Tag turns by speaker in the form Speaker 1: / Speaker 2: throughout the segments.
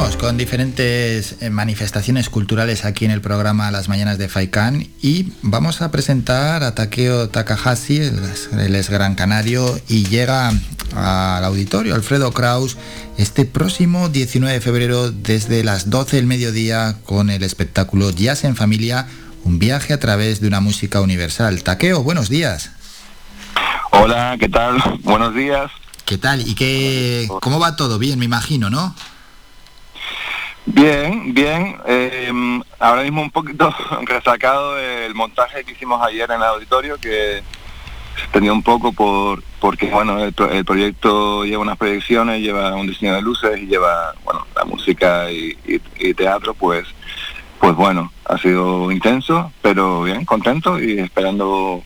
Speaker 1: Seguimos con diferentes eh, manifestaciones culturales aquí en el programa Las Mañanas de Faikan y vamos a presentar a Takeo Takahashi, el es gran canario, y llega al auditorio Alfredo Kraus este próximo 19 de febrero desde las 12 del mediodía con el espectáculo Jazz en Familia, un viaje a través de una música universal. Takeo, buenos días.
Speaker 2: Hola, ¿qué tal? Buenos días.
Speaker 1: ¿Qué tal? ¿Y qué, cómo va todo? Bien, me imagino, ¿no?
Speaker 2: Bien, bien. Eh, ahora mismo un poquito resacado el montaje que hicimos ayer en el auditorio, que tenía un poco por porque bueno el, proyecto lleva unas proyecciones, lleva un diseño de luces y lleva bueno la música y, teatro, pues pues bueno ha sido intenso, pero bien contento y esperando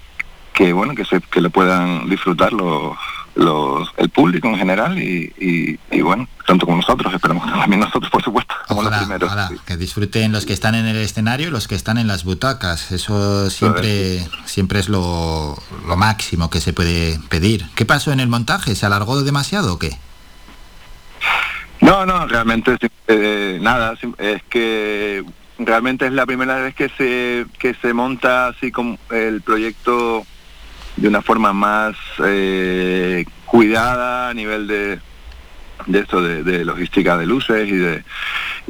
Speaker 2: que bueno que se que lo puedan disfrutar los los, el público en general y, bueno, tanto como nosotros, esperamos también nosotros, por supuesto, como los primeros.
Speaker 1: Que disfruten los que están en el escenario y los que están en las butacas. Eso siempre, siempre es lo, lo máximo que se puede pedir. ¿Qué pasó en el montaje? ¿Se alargó demasiado o qué?
Speaker 2: No, no, realmente eh, nada, es que realmente es la primera vez que se, que se monta así como el proyecto de una forma más eh, cuidada a nivel de, de esto de, logística de luces y de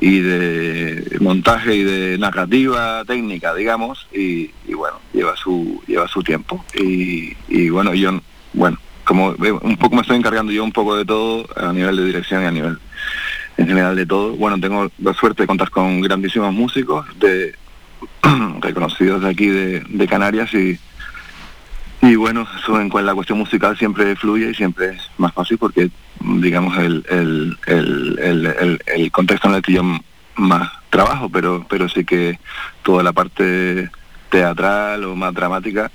Speaker 2: y de montaje y de narrativa técnica digamos y, bueno lleva su lleva su tiempo. Y, y, bueno yo bueno como un poco me estoy encargando yo un poco de todo a nivel de dirección y a nivel en general de todo. Bueno tengo la suerte de contar con grandísimos músicos de reconocidos de aquí de, de Canarias y y bueno, eso en la cuestión musical siempre fluye y siempre es más fácil porque, digamos, el, el, el, el, contexto en el que yo más trabajo, pero, pero sí que toda la parte teatral o más dramática,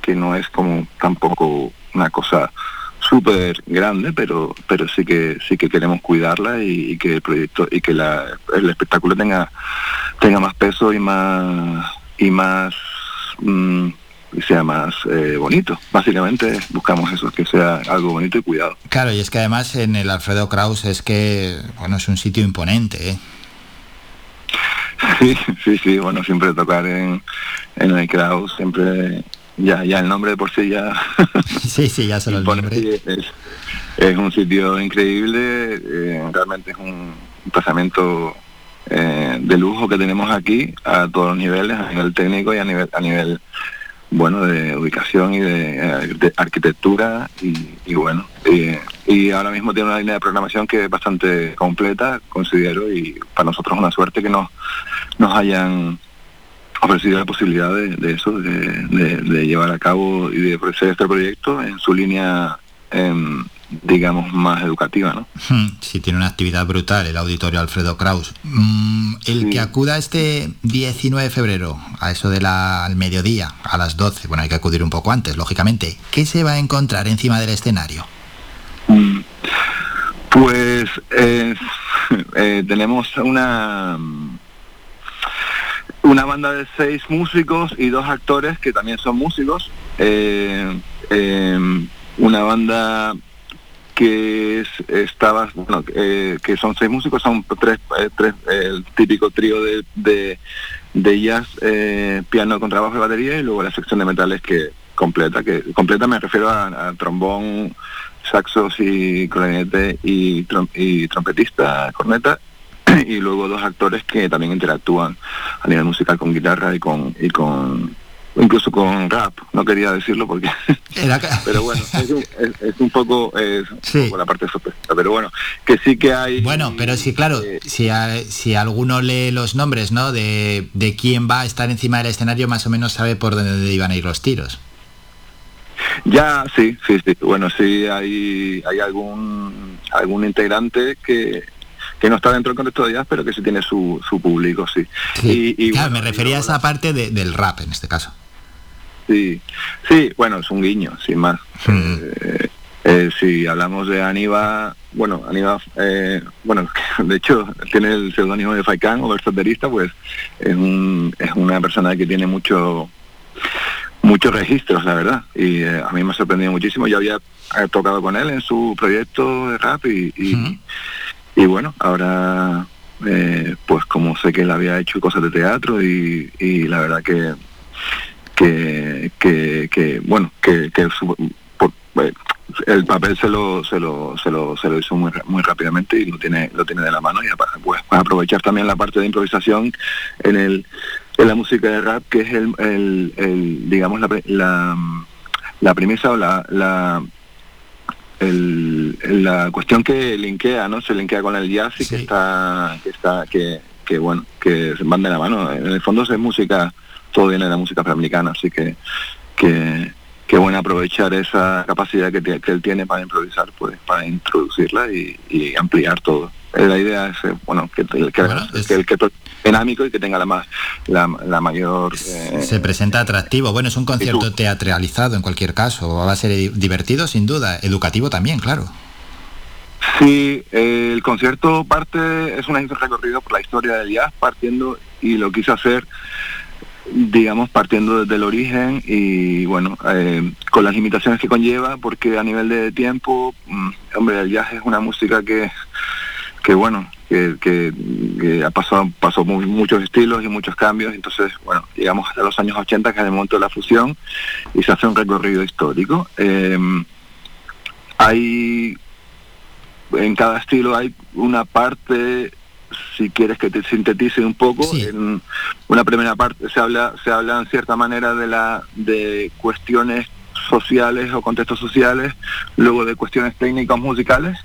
Speaker 2: que no es como tampoco una cosa súper grande, pero pero sí que sí que queremos cuidarla y, que el proyecto y que la, el espectáculo tenga tenga más peso y más y más mm, y sea más eh, bonito. Básicamente buscamos eso, que sea algo bonito y cuidado.
Speaker 1: Claro, y es que además en el Alfredo Kraus es que, bueno, es un sitio imponente, ¿eh?
Speaker 2: Sí, sí, sí, bueno, siempre tocar en, en el Kraus, siempre, ya, ya el nombre de por sí ya...
Speaker 1: sí, sí, ya se lo
Speaker 2: nombre. Es, es, un sitio increíble, eh, realmente es un pasamiento eh, de lujo que tenemos aquí a todos los niveles, a nivel técnico y a nivel, a nivel bueno, de ubicación y de, eh, arquitectura y, bueno, y, ahora mismo tiene una línea de programación que es bastante completa, considero, y para nosotros es una suerte que nos, nos hayan ofrecido la posibilidad de, eso, de, llevar a cabo y de ofrecer este proyecto en su línea em, digamos, más educativa, ¿no?
Speaker 1: Hmm, sí, tiene una actividad brutal el auditorio Alfredo Kraus. Mm, el que acuda este 19 de febrero, a eso de la, al mediodía, a las 12, bueno, hay que acudir un poco antes, lógicamente, ¿qué se va a encontrar encima del escenario?
Speaker 2: Mm, pues eh, eh, tenemos una una banda de seis músicos y dos actores que también son músicos. Eh, una banda que es, estaba, bueno, eh, que son seis músicos, son tres, eh, tres el típico trío de, de, de jazz, eh, piano con trabajo de batería y luego la sección de metales que completa, que completa me refiero a, trombón, saxos y clarinete y, y trompetista, corneta y luego dos actores que también interactúan a nivel musical con guitarra y con y con incluso con rap, no quería decirlo porque... pero bueno, es un, poco, la parte sorpresa, pero bueno, que sí que hay...
Speaker 1: Bueno, pero sí, claro, eh, si, si alguno lee los nombres, ¿no? De, de quién va a estar encima del escenario, más o menos sabe por dónde iban a ir los tiros.
Speaker 2: Ya, sí, sí, sí. Bueno, sí hay, hay algún, algún integrante que, que no está dentro del contexto de jazz, pero que sí tiene su, su público, sí.
Speaker 1: Y, claro, me refería a esa parte del rap en este caso.
Speaker 2: Sí, sí, bueno, es un guiño, sin más. Hmm. Eh, eh, si hablamos de Aníbal, bueno, Aníbal, eh, bueno, de hecho tiene el seudónimo de Faikán o versaterista, pues es, un, es una persona que tiene mucho muchos registros, la verdad, y a mí me ha sorprendido muchísimo. Yo había tocado con él en su proyecto de rap y, y bueno, ahora eh, pues como sé que él había hecho cosas de teatro y, la verdad que que, que, bueno que, que eh, el papel se lo, se lo, se lo, se lo hizo muy, muy rápidamente y lo tiene, lo tiene de la mano y pues, aprovechar también la parte de improvisación en el en la música de rap que es el, el, digamos la, la, la premisa o la, la el, la cuestión que linkea, ¿no? Se linkea con el jazz y que está, que está, que, que bueno, que se van de la mano. En el fondo es música, todo viene de la música afroamericana, así que, que, que bueno aprovechar esa capacidad que, que, él tiene para improvisar, pues para introducirla y, y ampliar todo. La idea es, eh, bueno, que, que, que el que dinámico y que tenga la más la, mayor
Speaker 1: eh, se presenta atractivo. Bueno es un concierto teatralizado en cualquier caso. Va a ser divertido sin duda. Educativo también claro
Speaker 2: sí el concierto parte es un recorrido por la historia del jazz partiendo y lo quise hacer digamos partiendo desde el origen y bueno eh, con las limitaciones que conlleva porque a nivel de tiempo mm, hombre el jazz es una música que que bueno que, ha pasado pasó muchos estilos y muchos cambios entonces bueno llegamos a los años 80 que es el momento de la fusión y se hace un recorrido histórico. Eh, hay en cada estilo hay una parte si quieres que te sintetice un poco en una primera parte se habla se habla en cierta manera de la de cuestiones sociales o contextos sociales luego de cuestiones técnicas musicales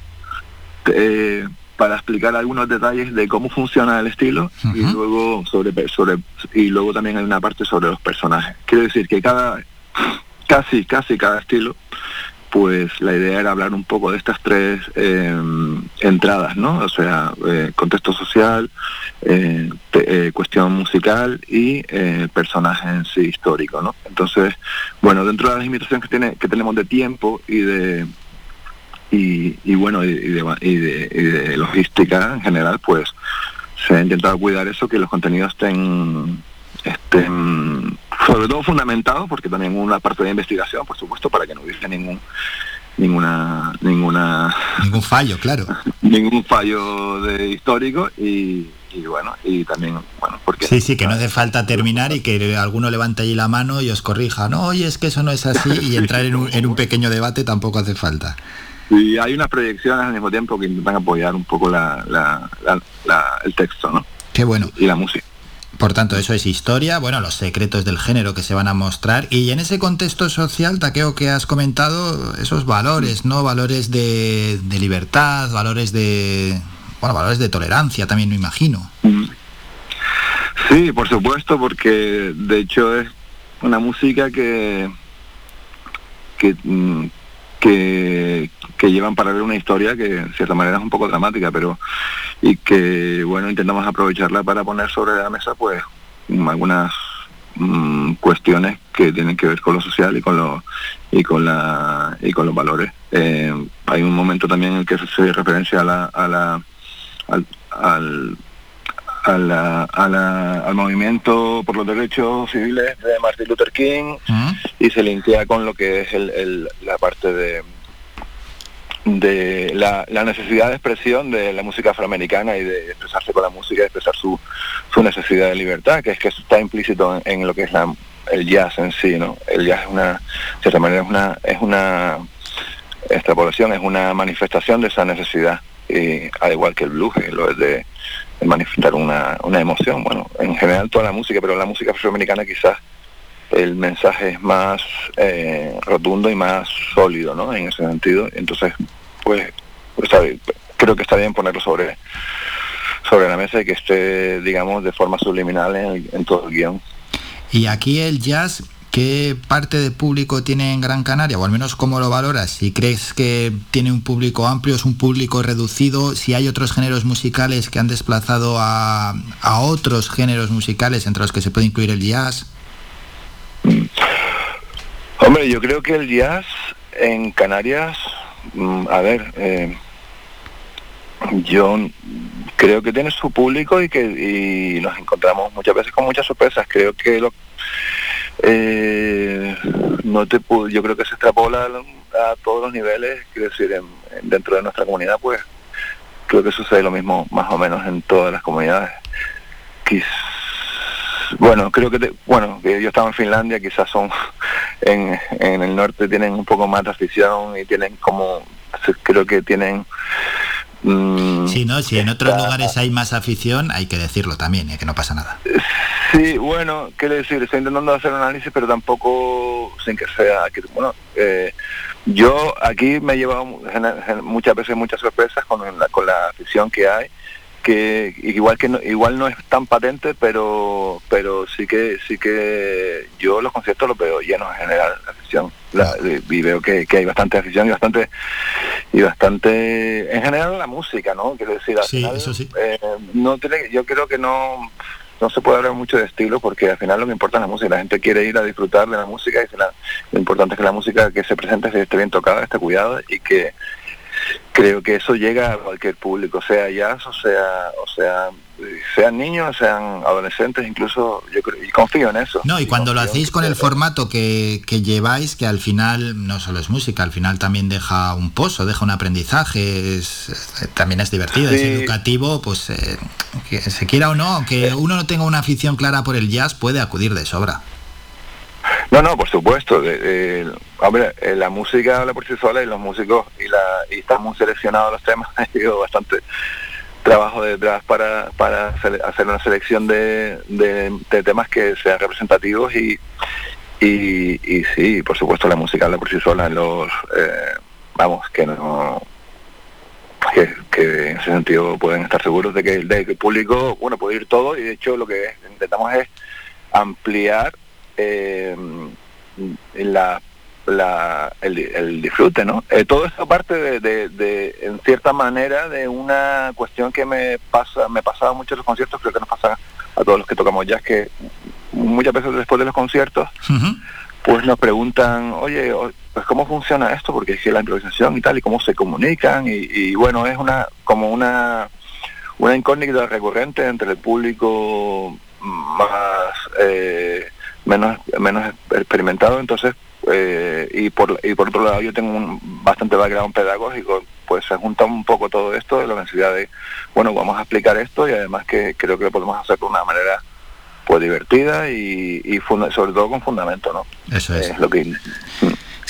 Speaker 2: eh, para explicar algunos detalles de cómo funciona el estilo y luego sobre sobre y luego también hay una parte sobre los personajes. Quiero decir que cada casi casi cada estilo pues la idea era hablar un poco de estas tres eh, entradas, ¿no? O sea, eh, contexto social, eh, cuestión musical y personaje en sí histórico, ¿no? Entonces, bueno, dentro de las limitaciones que, tiene, que tenemos de tiempo y de, y, bueno, y de, logística en general, pues se ha intentado cuidar eso, que los contenidos estén, estén sobre todo fundamentados, porque también una parte de investigación, por supuesto, para que no hubiese ningún ninguna ninguna
Speaker 1: ningún fallo claro
Speaker 2: ningún fallo de histórico y, bueno y también bueno porque
Speaker 1: sí sí que no hace falta terminar y que alguno levante allí la mano y os corrija no oye es que eso no es así y entrar en un, en un pequeño debate tampoco hace falta
Speaker 2: y hay unas proyecciones al mismo tiempo que intentan apoyar un poco la, el texto, ¿no?
Speaker 1: Qué bueno.
Speaker 2: Y la música.
Speaker 1: Por tanto, eso es historia, bueno, los secretos del género que se van a mostrar. Y en ese contexto social, Taqueo, que has comentado, esos valores, ¿no? Valores de, libertad, valores de. Bueno, valores de tolerancia también, me imagino.
Speaker 2: Sí, por supuesto, porque de hecho es una música que. que mm, que, llevan para ver una historia que en cierta manera es un poco dramática, pero y que bueno intentamos aprovecharla para poner sobre la mesa pues algunas mm, cuestiones que tienen que ver con lo social y con lo y con la y con los valores. Eh, hay un momento también en el que se hace referencia a la, a al, al a la, a la, al movimiento por los derechos civiles de Martin Luther King y se linkea con lo que es el, la parte de de la, necesidad de expresión de la música afroamericana y de expresarse con la música y expresar su, su necesidad de libertad, que es que está implícito en, lo que es la, el jazz en sí, ¿no? El jazz es una, de cierta manera es una, es una extrapolación, es una manifestación de esa necesidad, y, al igual que el blues, lo es de, manifestar una, una emoción, bueno, en general toda la música, pero la música afroamericana quizás el mensaje es más eh, rotundo y más sólido, ¿no? En ese sentido. Entonces, pues, pues creo que está bien ponerlo sobre sobre la mesa y que esté, digamos, de forma subliminal en, todo el guion.
Speaker 1: Y aquí el jazz, ¿qué parte de público tiene en Gran Canaria? O al menos cómo lo valoras. Si crees que tiene un público amplio, es un público reducido, si hay otros géneros musicales que han desplazado a, otros géneros musicales entre los que se puede incluir el jazz.
Speaker 2: Hombre, yo creo que el jazz en Canarias, mm, a ver, eh, yo creo que tiene su público y que nos encontramos muchas veces con muchas sorpresas. Creo que lo, eh, no te yo creo que se extrapola a, todos los niveles, quiero decir, dentro de nuestra comunidad, pues creo que sucede lo mismo más o menos en todas las comunidades. bueno, creo que, bueno, que yo estaba en Finlandia, quizás son, en, en el norte tienen un poco más de afición y tienen como, creo que tienen
Speaker 1: Mm, sí, ¿no? Si en otros lugares hay más afición, hay que decirlo también, y ¿eh? que no pasa nada.
Speaker 2: Bueno, quiero decir, estoy intentando hacer un análisis, pero tampoco sin que sea... Que, bueno, eh, yo aquí me he llevado muchas veces muchas sorpresas con la, con la afición que hay que igual que no, igual no es tan patente pero pero sí que sí que yo los conciertos los veo llenos en general la afición. Y veo que, hay bastante afición y bastante y bastante en general la música no quiero decir
Speaker 1: sí, eso sí.
Speaker 2: Eh, no tiene yo creo que no no se puede hablar mucho de estilo porque al final lo que importa es la música. La gente quiere ir a disfrutar de la música y lo importante es que la música que se presente esté bien tocada esté cuidada y que creo que eso llega a cualquier público, sea jazz o sea, o sea, sean niños, sean adolescentes, incluso yo creo, y confío en eso.
Speaker 1: No, y cuando lo hacéis con el formato que, que, lleváis, que al final no solo es música, al final también deja un pozo, deja un aprendizaje, también es divertido, es educativo, pues eh, que se quiera o no, que uno no tenga una afición clara por el jazz, puede acudir de sobra.
Speaker 2: No, no, por supuesto. hombre, eh, la música habla por sí sola y los músicos y, la, y están muy seleccionados los temas. Ha sido bastante trabajo detrás para, para hacer una selección de, de, temas que sean representativos y, y, sí, por supuesto la música habla por sí sola. Los, eh, vamos, que no... Que, en ese sentido pueden estar seguros de que, de que el público, bueno, puede ir todo y de hecho lo que intentamos es ampliar eh, la, la, el, disfrute, ¿no? Eh, todo esto parte de, en cierta manera, de una cuestión que me pasa, me pasaba mucho en los conciertos, creo que nos pasa a todos los que tocamos jazz, que muchas veces después de los conciertos, pues nos preguntan, oye, pues cómo funciona esto, porque es la improvisación y tal, y cómo se comunican, y, bueno, es una como una una incógnita recurrente entre el público más eh, menos, menos experimentado, entonces, eh, y, por, y por otro lado yo tengo un bastante background pedagógico, pues se junta un poco todo esto de la necesidad de, bueno, vamos a explicar esto y además que creo que lo podemos hacer de una manera pues divertida y, y sobre todo con fundamento, ¿no?
Speaker 1: Eso es.
Speaker 2: lo que...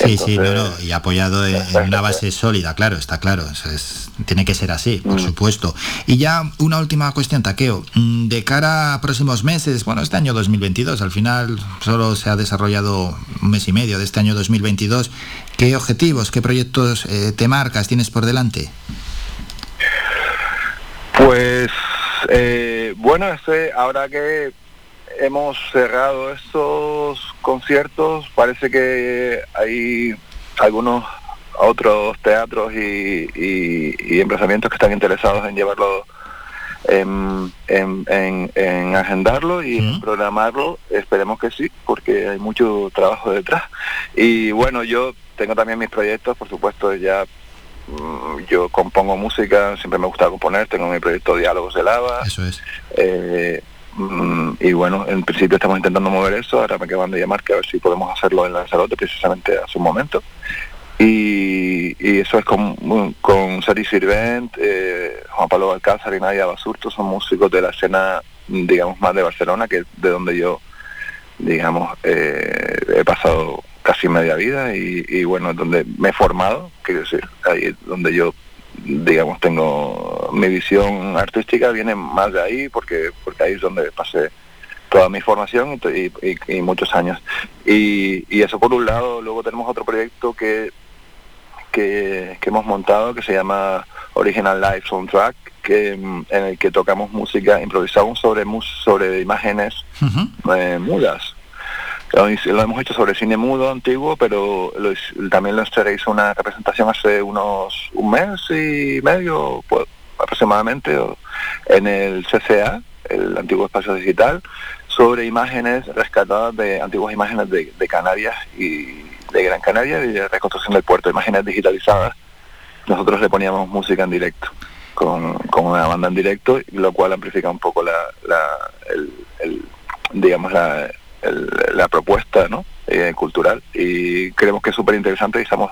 Speaker 1: Sí, sí, y apoyado en, una base sólida, claro, está claro. Es, tiene que ser así, por mm. supuesto. Y ya una última cuestión, Taqueo. Mm, de cara a próximos meses, bueno, este año 2022, al final solo se ha desarrollado un mes y medio de este año 2022. ¿Qué objetivos, qué proyectos eh, te marcas, tienes por delante?
Speaker 2: Pues, eh, bueno, ahora que hemos cerrado estos conciertos, parece que hay algunos otros teatros y, y, emplazamientos que están interesados en llevarlo, en, en, agendarlo y en programarlo. Esperemos que sí, porque hay mucho trabajo detrás. Y bueno, yo tengo también mis proyectos, por supuesto, ya mm, yo compongo música, siempre me gusta componer, tengo mi proyecto Diálogos de Lava.
Speaker 1: Eso es.
Speaker 2: Eh, Mm, y bueno, en principio estamos intentando mover eso, ahora me acaban de llamar que a ver si podemos hacerlo en Lanzarote precisamente a su momento. Y, eso es con, con Sari Sirvent, eh, Juan Pablo Balcázar y Nadia Basurto, son músicos de la escena, digamos, más de Barcelona, que es de donde yo, digamos, eh, he pasado casi media vida y, y bueno, donde me he formado, quiero decir, ahí es donde yo digamos, tengo mi visión artística viene más de ahí porque porque ahí es donde pasé toda mi formación y, muchos años. Y, eso por un lado, luego tenemos otro proyecto que, que, hemos montado que se llama Original Live Soundtrack, que, en el que tocamos música, improvisamos sobre, sobre imágenes eh, mudas. Lo, hemos hecho sobre cine mudo antiguo, pero también lo hizo una representación hace unos un mes y medio pues, aproximadamente en el CCA, el antiguo espacio digital, sobre imágenes rescatadas de antiguas imágenes de, Canarias y de Gran Canaria y de reconstrucción del puerto, imágenes digitalizadas. Nosotros le poníamos música en directo, con, una banda en directo, lo cual amplifica un poco la, el, digamos la la propuesta ¿no? Eh, cultural y creemos que es súper interesante y estamos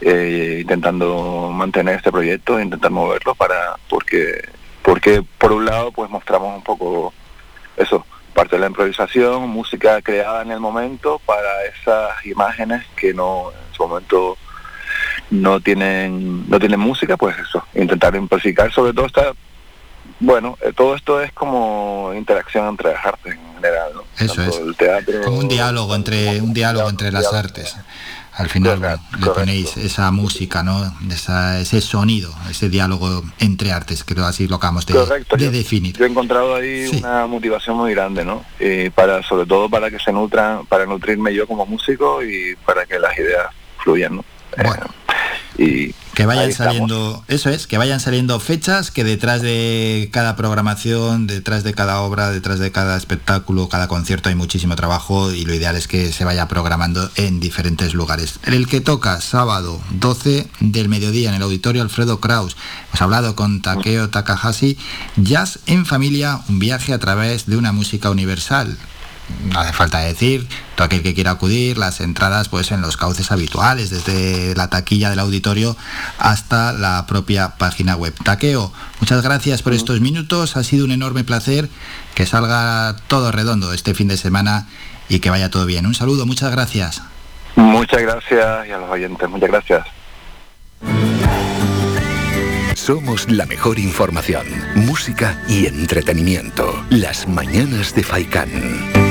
Speaker 2: eh, intentando mantener este proyecto, intentar moverlo para porque porque por un lado pues mostramos un poco eso, parte de la improvisación, música creada en el momento para esas imágenes que no en su momento no tienen no tienen música, pues eso, intentar improvisar, sobre todo está bueno, eh, todo esto es como interacción entre las artes general, ¿no?
Speaker 1: Eso es. como un diálogo entre un diálogo entre las artes al final le ponéis esa música, ¿no? ese sonido, ese diálogo entre artes, creo así lo acabamos de, de definir.
Speaker 2: Yo he encontrado ahí una motivación muy grande, ¿no? para, sobre todo para que se nutran, para nutrirme yo como músico y para que las ideas fluyan, ¿no?
Speaker 1: Bueno. y que vayan saliendo, eso es, que vayan saliendo fechas, que detrás de cada programación, detrás de cada obra, detrás de cada espectáculo, cada concierto hay muchísimo trabajo y lo ideal es que se vaya programando en diferentes lugares. El que toca sábado 12 del mediodía en el auditorio Alfredo Kraus. Hemos hablado con Takeo Takahashi, Jazz en familia, un viaje a través de una música universal no hace falta decir, todo aquel que quiera acudir, las entradas pues en los cauces habituales, desde la taquilla del auditorio hasta la propia página web. Taqueo, muchas gracias por estos minutos, ha sido un enorme placer que salga todo redondo este fin de semana y que vaya todo bien. Un saludo, muchas gracias.
Speaker 2: Muchas gracias y a los oyentes, muchas gracias.
Speaker 3: Somos la mejor información, música y entretenimiento. Las mañanas de Faikán.